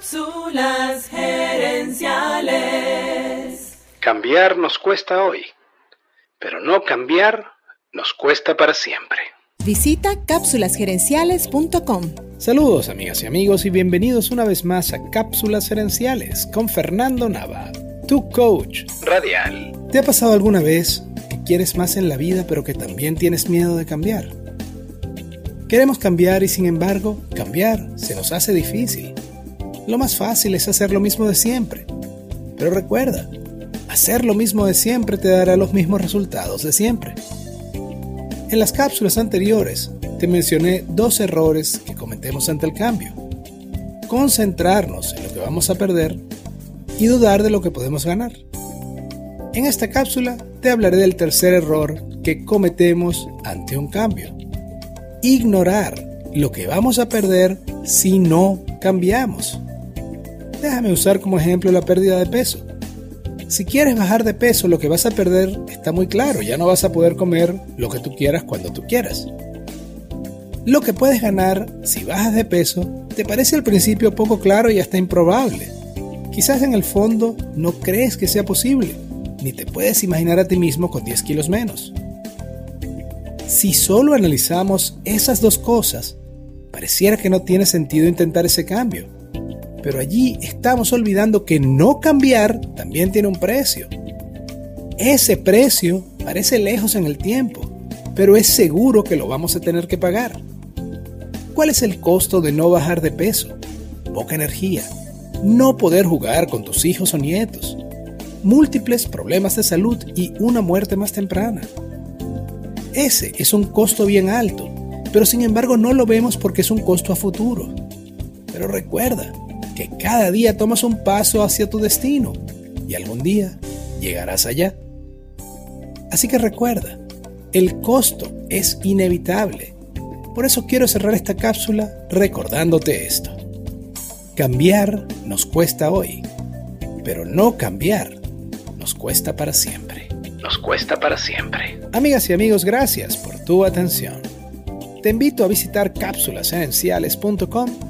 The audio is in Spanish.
Cápsulas gerenciales. Cambiar nos cuesta hoy, pero no cambiar nos cuesta para siempre. Visita cápsulasgerenciales.com. Saludos amigas y amigos y bienvenidos una vez más a Cápsulas Gerenciales con Fernando Nava, tu coach radial. ¿Te ha pasado alguna vez que quieres más en la vida pero que también tienes miedo de cambiar? Queremos cambiar y sin embargo, cambiar se nos hace difícil. Lo más fácil es hacer lo mismo de siempre. Pero recuerda, hacer lo mismo de siempre te dará los mismos resultados de siempre. En las cápsulas anteriores te mencioné dos errores que cometemos ante el cambio. Concentrarnos en lo que vamos a perder y dudar de lo que podemos ganar. En esta cápsula te hablaré del tercer error que cometemos ante un cambio. Ignorar lo que vamos a perder si no cambiamos. Déjame usar como ejemplo la pérdida de peso. Si quieres bajar de peso, lo que vas a perder está muy claro, ya no vas a poder comer lo que tú quieras cuando tú quieras. Lo que puedes ganar si bajas de peso te parece al principio poco claro y hasta improbable. Quizás en el fondo no crees que sea posible, ni te puedes imaginar a ti mismo con 10 kilos menos. Si solo analizamos esas dos cosas, pareciera que no tiene sentido intentar ese cambio pero allí estamos olvidando que no cambiar también tiene un precio. Ese precio parece lejos en el tiempo, pero es seguro que lo vamos a tener que pagar. ¿Cuál es el costo de no bajar de peso? Poca energía, no poder jugar con tus hijos o nietos, múltiples problemas de salud y una muerte más temprana. Ese es un costo bien alto, pero sin embargo no lo vemos porque es un costo a futuro. Pero recuerda, que cada día tomas un paso hacia tu destino y algún día llegarás allá. Así que recuerda, el costo es inevitable. Por eso quiero cerrar esta cápsula recordándote esto. Cambiar nos cuesta hoy, pero no cambiar nos cuesta para siempre. Nos cuesta para siempre. Amigas y amigos, gracias por tu atención. Te invito a visitar cápsulasenenciales.com